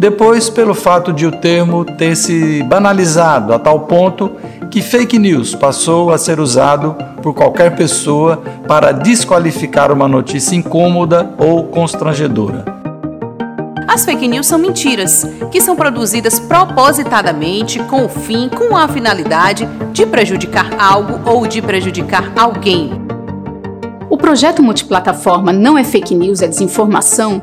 Depois, pelo fato de o termo ter se banalizado a tal ponto que fake news passou a ser usado por qualquer pessoa para desqualificar uma notícia incômoda ou constrangedora. As fake news são mentiras, que são produzidas propositadamente com o fim, com a finalidade de prejudicar algo ou de prejudicar alguém. O projeto multiplataforma Não é Fake News, é Desinformação,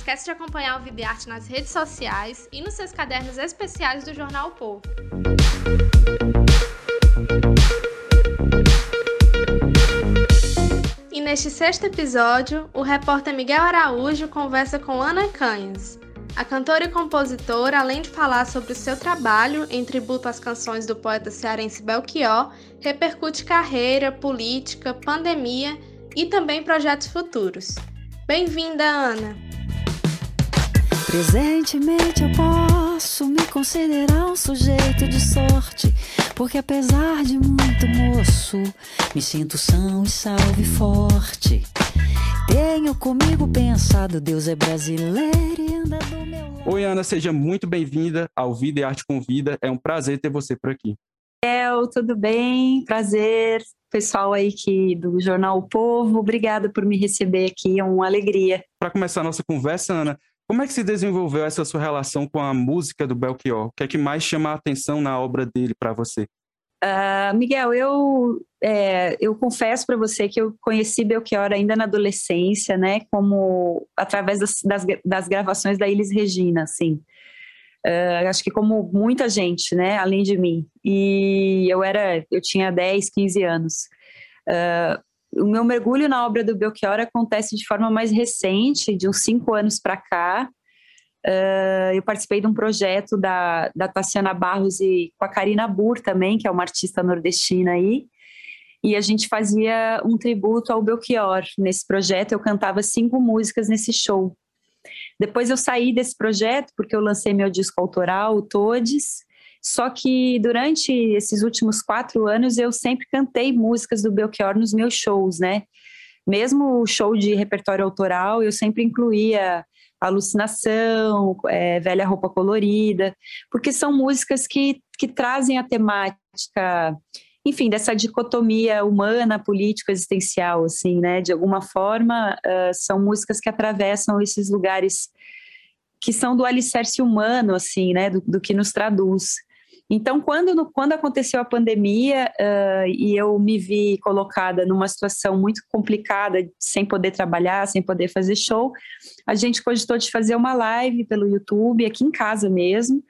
Esquece de acompanhar o Vida e Arte nas redes sociais e nos seus cadernos especiais do Jornal o Povo. E neste sexto episódio, o repórter Miguel Araújo conversa com Ana Canhas, a cantora e compositora, além de falar sobre o seu trabalho em tributo às canções do poeta cearense Belchior, repercute carreira, política, pandemia e também projetos futuros. Bem-vinda, Ana! Presentemente eu posso me considerar um sujeito de sorte, porque apesar de muito moço, me sinto são e salve forte. Tenho comigo pensado, Deus é brasileiro e anda do meu lado. Oi, Ana, seja muito bem-vinda ao Vida e Arte com Vida. É um prazer ter você por aqui. El, tudo bem? Prazer, pessoal aí que do Jornal o Povo. Obrigada por me receber aqui, é uma alegria. Para começar a nossa conversa, Ana, como é que se desenvolveu essa sua relação com a música do Belchior? O que é que mais chama a atenção na obra dele para você? Uh, Miguel, eu, é, eu confesso para você que eu conheci Belchior ainda na adolescência, né, como através das, das, das gravações da Elis Regina, assim. Uh, acho que como muita gente, né, além de mim. E eu era, eu tinha 10, 15 anos. Uh, o meu mergulho na obra do Belchior acontece de forma mais recente, de uns cinco anos para cá, Uh, eu participei de um projeto da, da Tassiana Barros e com a Karina Burr também, que é uma artista nordestina aí, e a gente fazia um tributo ao Belchior. Nesse projeto, eu cantava cinco músicas nesse show. Depois eu saí desse projeto, porque eu lancei meu disco autoral, o Todes, só que durante esses últimos quatro anos eu sempre cantei músicas do Belchior nos meus shows, né? Mesmo o show de repertório autoral, eu sempre incluía alucinação, é, velha roupa colorida, porque são músicas que, que trazem a temática, enfim, dessa dicotomia humana, político, existencial, assim, né? De alguma forma, uh, são músicas que atravessam esses lugares que são do alicerce humano, assim, né? Do, do que nos traduz. Então, quando, quando aconteceu a pandemia uh, e eu me vi colocada numa situação muito complicada, sem poder trabalhar, sem poder fazer show, a gente cogitou de fazer uma live pelo YouTube, aqui em casa mesmo.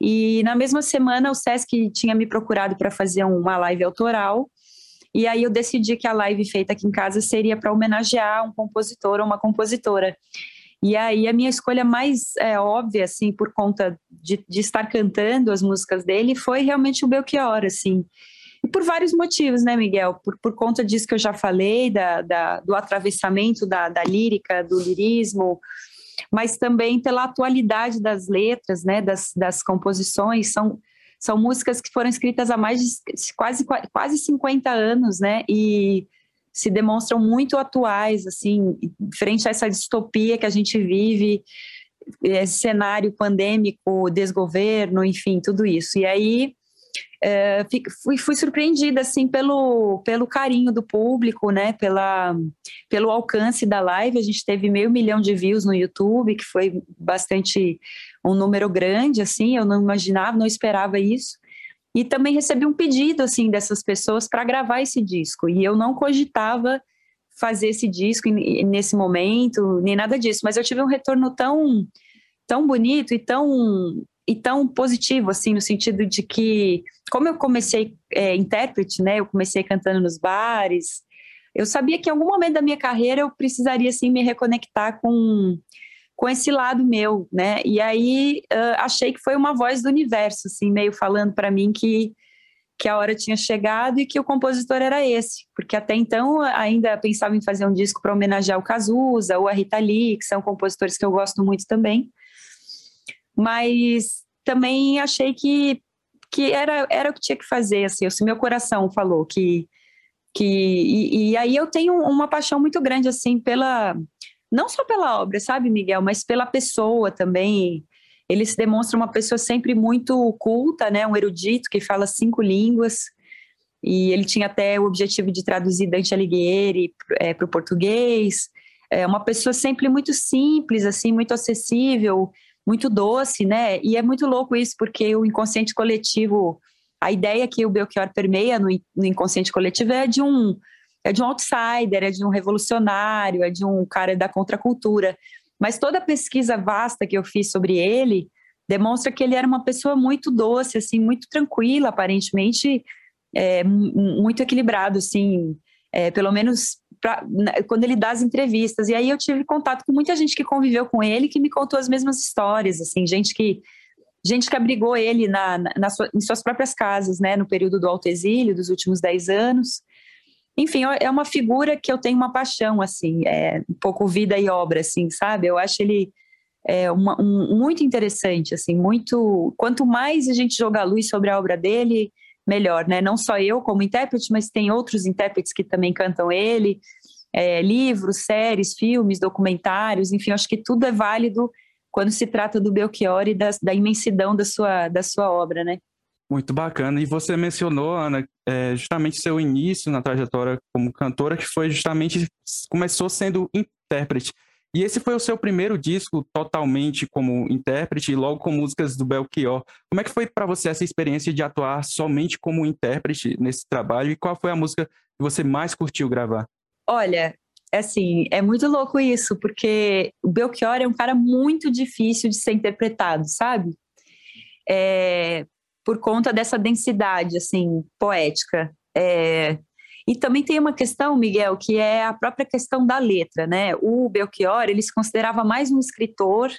E na mesma semana, o Sesc tinha me procurado para fazer uma live autoral. E aí eu decidi que a live feita aqui em casa seria para homenagear um compositor ou uma compositora. E aí a minha escolha mais é, óbvia, assim, por conta de, de estar cantando as músicas dele, foi realmente o Belchior, assim. E por vários motivos, né, Miguel? Por, por conta disso que eu já falei, da, da do atravessamento da, da lírica, do lirismo, mas também pela atualidade das letras, né, das, das composições. São, são músicas que foram escritas há mais de quase, quase 50 anos, né? E se demonstram muito atuais, assim, frente a essa distopia que a gente vive, esse cenário pandêmico, desgoverno, enfim, tudo isso. E aí é, fui, fui, surpreendida assim pelo, pelo carinho do público, né? Pela, pelo alcance da live. A gente teve meio milhão de views no YouTube, que foi bastante um número grande, assim. Eu não imaginava, não esperava isso. E também recebi um pedido assim dessas pessoas para gravar esse disco. E eu não cogitava fazer esse disco nesse momento, nem nada disso, mas eu tive um retorno tão tão bonito e tão e tão positivo assim no sentido de que como eu comecei é, intérprete, né? Eu comecei cantando nos bares. Eu sabia que em algum momento da minha carreira eu precisaria assim me reconectar com com esse lado meu, né? E aí uh, achei que foi uma voz do universo, assim, meio falando para mim que que a hora tinha chegado e que o compositor era esse, porque até então ainda pensava em fazer um disco para homenagear o Cazuza ou a Rita Lee, que são compositores que eu gosto muito também. Mas também achei que que era era o que tinha que fazer, assim, o meu coração falou que que e, e aí eu tenho uma paixão muito grande assim pela não só pela obra, sabe, Miguel, mas pela pessoa também. Ele se demonstra uma pessoa sempre muito culta, né, um erudito que fala cinco línguas. E ele tinha até o objetivo de traduzir Dante Alighieri é, para o português. É uma pessoa sempre muito simples, assim, muito acessível, muito doce, né? E é muito louco isso, porque o inconsciente coletivo, a ideia que o Belchior permeia no, no inconsciente coletivo é de um é de um outsider, é de um revolucionário, é de um cara da contracultura. Mas toda a pesquisa vasta que eu fiz sobre ele demonstra que ele era uma pessoa muito doce, assim, muito tranquila, aparentemente é, muito equilibrado, assim, é, pelo menos pra, quando ele dá as entrevistas. E aí eu tive contato com muita gente que conviveu com ele, que me contou as mesmas histórias, assim, gente que gente que abrigou ele na, na, na sua, em suas próprias casas, né, no período do alto exílio, dos últimos dez anos, enfim, é uma figura que eu tenho uma paixão, assim, é um pouco vida e obra, assim, sabe? Eu acho ele é, uma, um, muito interessante, assim, muito... Quanto mais a gente jogar luz sobre a obra dele, melhor, né? Não só eu como intérprete, mas tem outros intérpretes que também cantam ele, é, livros, séries, filmes, documentários, enfim, acho que tudo é válido quando se trata do Belchior e da, da imensidão da sua, da sua obra, né? Muito bacana. E você mencionou, Ana, é, justamente seu início na trajetória como cantora, que foi justamente começou sendo intérprete. E esse foi o seu primeiro disco totalmente como intérprete, logo com músicas do Belchior. Como é que foi para você essa experiência de atuar somente como intérprete nesse trabalho? E qual foi a música que você mais curtiu gravar? Olha, assim, é muito louco isso, porque o Belchior é um cara muito difícil de ser interpretado, sabe? É, por conta dessa densidade, assim, poética. É, e também tem uma questão, Miguel, que é a própria questão da letra, né? O Belchior, ele se considerava mais um escritor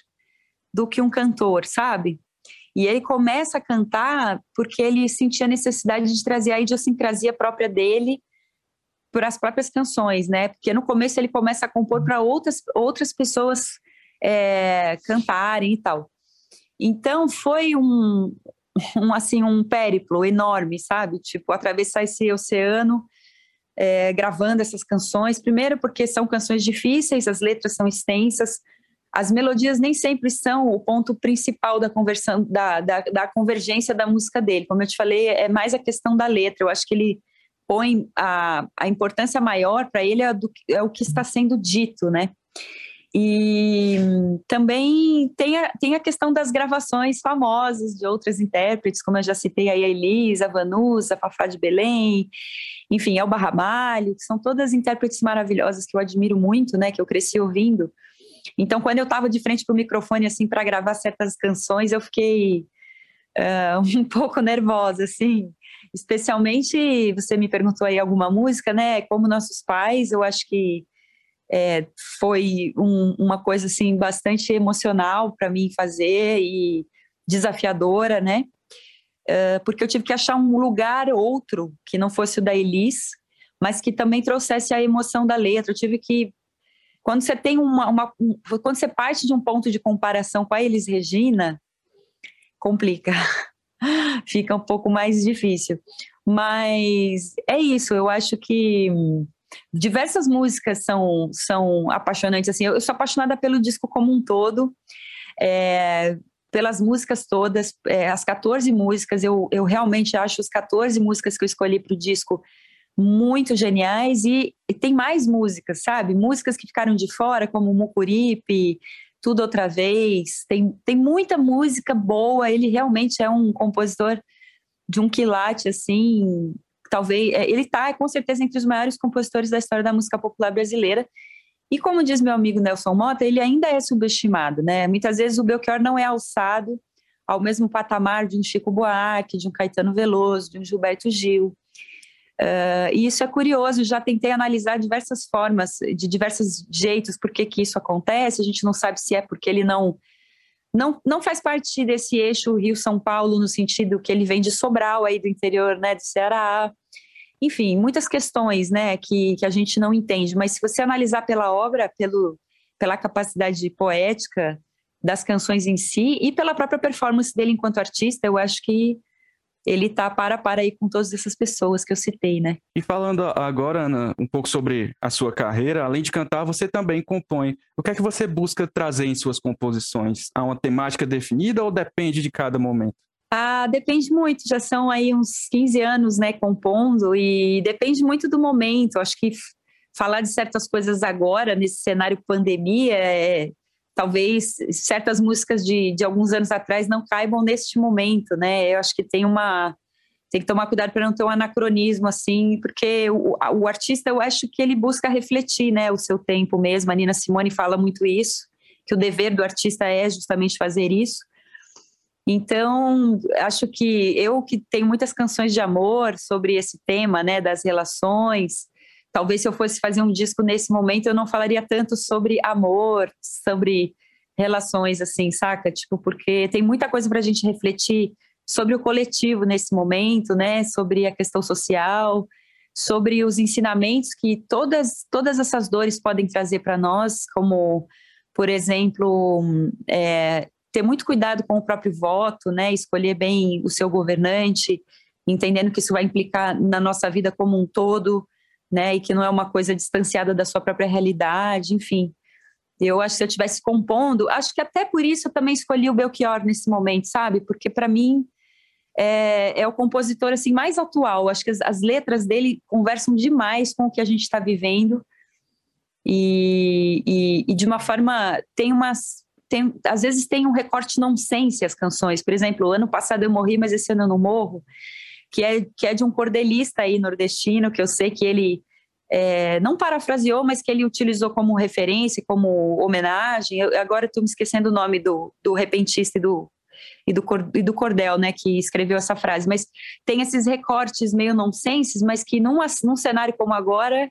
do que um cantor, sabe? E ele começa a cantar porque ele sentia a necessidade de trazer a idiosincrasia própria dele para as próprias canções, né? Porque no começo ele começa a compor para outras, outras pessoas é, cantarem e tal. Então foi um, um assim um périplo enorme, sabe? Tipo atravessar esse oceano é, gravando essas canções. Primeiro porque são canções difíceis, as letras são extensas, as melodias nem sempre são o ponto principal da conversão da, da, da convergência da música dele. Como eu te falei, é mais a questão da letra. Eu acho que ele põe a, a importância maior para ele é, do, é o que está sendo dito, né? E também tem a, tem a questão das gravações famosas de outras intérpretes, como eu já citei aí a Elisa, a Vanusa, a Fafá de Belém, enfim, Elba Ramalho, que são todas intérpretes maravilhosas que eu admiro muito, né, que eu cresci ouvindo. Então, quando eu estava de frente para o microfone, assim, para gravar certas canções, eu fiquei uh, um pouco nervosa, assim, especialmente, você me perguntou aí alguma música, né, como nossos pais, eu acho que é, foi um, uma coisa assim bastante emocional para mim fazer e desafiadora, né? Uh, porque eu tive que achar um lugar outro que não fosse o da Elis, mas que também trouxesse a emoção da letra. Eu tive que quando você tem uma, uma um, quando você parte de um ponto de comparação com a Elis Regina, complica, fica um pouco mais difícil. Mas é isso, eu acho que diversas músicas são, são apaixonantes. Assim, eu, sou apaixonada pelo disco como um todo, é, pelas músicas todas, é, as 14 músicas. Eu, eu realmente acho as 14 músicas que eu escolhi para o disco muito geniais e, e, tem mais músicas, sabe? Músicas que ficaram de fora, como Mucuripe, Tudo Outra Vez. Tem, tem muita música boa. Ele realmente é um compositor de um quilate, assim, talvez, é, ele está com certeza entre os maiores compositores da história da música popular brasileira. E como diz meu amigo Nelson Mota, ele ainda é subestimado, né? Muitas vezes o Belchior não é alçado ao mesmo patamar de um Chico Buarque, de um Caetano Veloso, de um Gilberto Gil. Uh, e isso é curioso, já tentei analisar diversas formas, de diversos jeitos, por que, que isso acontece. A gente não sabe se é porque ele não não, não faz parte desse eixo Rio-São Paulo, no sentido que ele vem de Sobral, aí do interior né, do Ceará. Enfim, muitas questões né, que, que a gente não entende, mas se você analisar pela obra, pelo, pela capacidade poética das canções em si e pela própria performance dele enquanto artista, eu acho que ele tá para para aí com todas essas pessoas que eu citei, né? E falando agora, Ana, um pouco sobre a sua carreira, além de cantar, você também compõe. O que é que você busca trazer em suas composições? Há uma temática definida ou depende de cada momento? Ah, depende muito, já são aí uns 15 anos, né, compondo e depende muito do momento. Acho que falar de certas coisas agora, nesse cenário pandemia, é, talvez certas músicas de, de alguns anos atrás não caibam neste momento, né? Eu acho que tem uma tem que tomar cuidado para não ter um anacronismo assim, porque o, o, artista eu acho que ele busca refletir, né, o seu tempo mesmo. A Nina Simone fala muito isso, que o dever do artista é justamente fazer isso. Então, acho que eu que tenho muitas canções de amor sobre esse tema, né, das relações, talvez se eu fosse fazer um disco nesse momento, eu não falaria tanto sobre amor, sobre relações, assim, saca? Tipo, porque tem muita coisa para a gente refletir sobre o coletivo nesse momento, né? Sobre a questão social, sobre os ensinamentos que todas, todas essas dores podem trazer para nós, como, por exemplo, é, ter muito cuidado com o próprio voto, né? Escolher bem o seu governante, entendendo que isso vai implicar na nossa vida como um todo, né? E que não é uma coisa distanciada da sua própria realidade, enfim. Eu acho que se eu estivesse compondo, acho que até por isso eu também escolhi o Belchior nesse momento, sabe? Porque para mim é, é, o compositor assim mais atual. Acho que as, as, letras dele conversam demais com o que a gente está vivendo e, e, e, de uma forma tem umas tem, às vezes tem um recorte nonsense as canções. Por exemplo, ano passado eu morri, mas esse ano eu não morro que é, que é de um cordelista aí nordestino, que eu sei que ele é, não parafraseou, mas que ele utilizou como referência, como homenagem. Eu, agora estou me esquecendo o nome do, do repentista e do, e do, e do Cordel, né, que escreveu essa frase. Mas tem esses recortes meio nonsenses, mas que num, num cenário como agora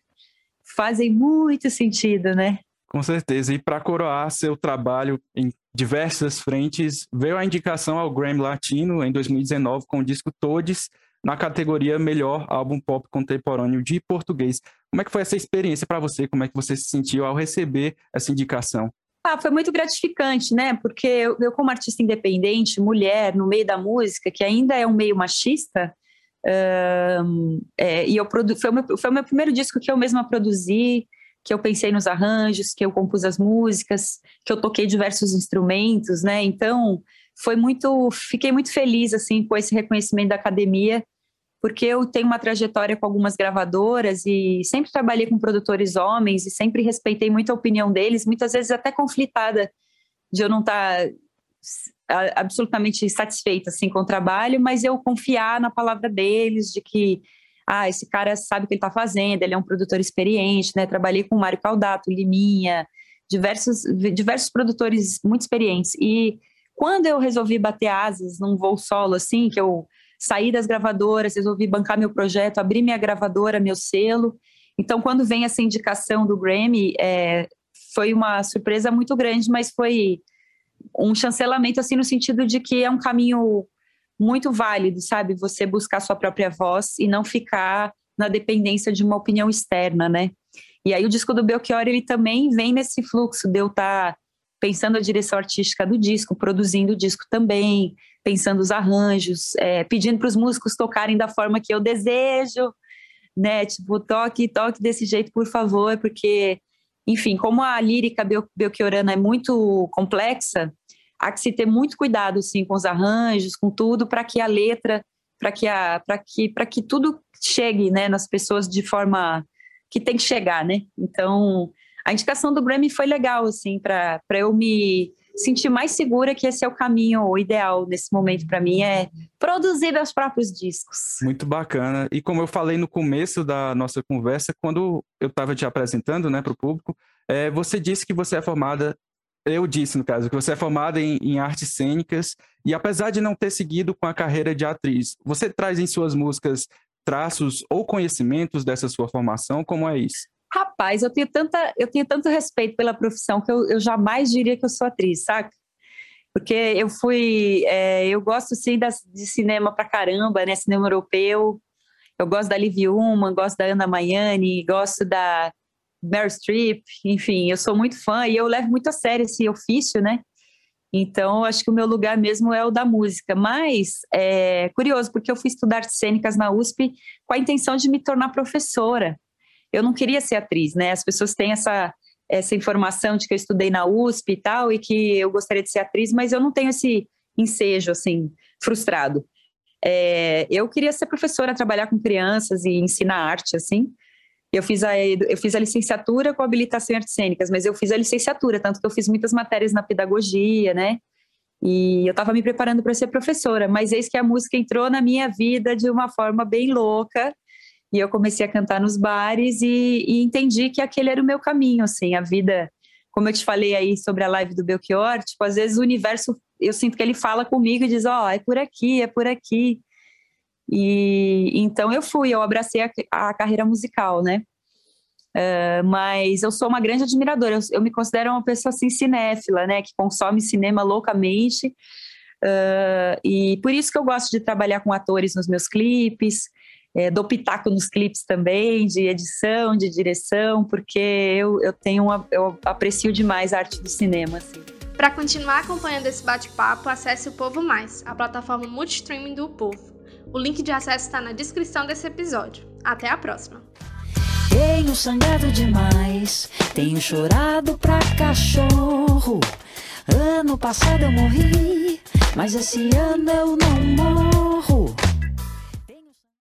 fazem muito sentido, né? Com certeza. E para coroar seu trabalho em diversas frentes, veio a indicação ao Grammy Latino em 2019 com o disco Todes, na categoria Melhor Álbum Pop Contemporâneo de Português. Como é que foi essa experiência para você? Como é que você se sentiu ao receber essa indicação? Ah, foi muito gratificante, né? Porque eu, como artista independente, mulher, no meio da música, que ainda é um meio machista, uh, é, e eu produ foi, o meu, foi o meu primeiro disco que eu mesma produzi, que eu pensei nos arranjos, que eu compus as músicas, que eu toquei diversos instrumentos, né? Então, foi muito, fiquei muito feliz assim com esse reconhecimento da academia porque eu tenho uma trajetória com algumas gravadoras e sempre trabalhei com produtores homens e sempre respeitei muito a opinião deles, muitas vezes até conflitada de eu não estar tá absolutamente satisfeita assim com o trabalho, mas eu confiar na palavra deles de que ah, esse cara sabe o que ele está fazendo, ele é um produtor experiente, né? Trabalhei com o Mário Caldato, Liminha, diversos diversos produtores muito experientes e quando eu resolvi bater asas num voo solo assim, que eu saí das gravadoras, resolvi bancar meu projeto, abrir minha gravadora, meu selo. Então, quando vem essa indicação do Grammy, é, foi uma surpresa muito grande, mas foi um chancelamento assim no sentido de que é um caminho muito válido, sabe? Você buscar sua própria voz e não ficar na dependência de uma opinião externa, né? E aí o disco do Belchior, ele também vem nesse fluxo de eu estar tá pensando a direção artística do disco, produzindo o disco também, pensando os arranjos, é, pedindo para os músicos tocarem da forma que eu desejo, né? Tipo, toque, toque desse jeito, por favor, porque, enfim, como a lírica belchiorana é muito complexa, há que se ter muito cuidado, sim, com os arranjos, com tudo, para que a letra, para que, a, que, que tudo chegue, né, nas pessoas de forma que tem que chegar, né? Então, a indicação do Grammy foi legal, assim, para eu me sentir mais segura que esse é o caminho ideal nesse momento para mim, é produzir meus próprios discos. Muito bacana. E como eu falei no começo da nossa conversa, quando eu estava te apresentando, né, para o público, é, você disse que você é formada eu disse, no caso, que você é formada em, em, artes cênicas e apesar de não ter seguido com a carreira de atriz, você traz em suas músicas traços ou conhecimentos dessa sua formação? Como é isso? Rapaz, eu tenho, tanta, eu tenho tanto respeito pela profissão que eu, eu jamais diria que eu sou atriz, saca? Porque eu fui. É, eu gosto sim das, de cinema pra caramba, né? Cinema europeu. Eu gosto da Liv Ullmann, gosto da Ana Maiani, gosto da Meryl Streep, enfim, eu sou muito fã e eu levo muito a sério esse ofício, né? Então, acho que o meu lugar mesmo é o da música. Mas é curioso, porque eu fui estudar artes cênicas na USP com a intenção de me tornar professora. Eu não queria ser atriz, né? As pessoas têm essa, essa informação de que eu estudei na USP e tal, e que eu gostaria de ser atriz, mas eu não tenho esse ensejo, assim, frustrado. É, eu queria ser professora, trabalhar com crianças e ensinar arte, assim. Eu fiz, a, eu fiz a licenciatura com habilitação em artes cênicas, mas eu fiz a licenciatura, tanto que eu fiz muitas matérias na pedagogia, né? E eu estava me preparando para ser professora, mas eis que a música entrou na minha vida de uma forma bem louca. E eu comecei a cantar nos bares e, e entendi que aquele era o meu caminho, assim, a vida. Como eu te falei aí sobre a live do Belchior, tipo, às vezes o universo, eu sinto que ele fala comigo e diz: Ó, oh, é por aqui, é por aqui. E então eu fui, eu abracei a, a carreira musical, né? Uh, mas eu sou uma grande admiradora, eu, eu, me considero uma pessoa assim cinéfila, né, que consome cinema loucamente, uh, e por isso que eu gosto de trabalhar com atores nos meus clipes, é, dou pitaco nos clipes também, de edição, de direção, porque eu, eu tenho uma, eu aprecio demais a arte do cinema, assim. Para continuar acompanhando esse bate-papo, acesse o Povo Mais, a plataforma multistreaming do Povo. O link de acesso está na descrição desse episódio. Até a próxima! Tenho sangrado demais, tenho chorado pra cachorro. Ano passado eu morri, mas esse ano eu não morro.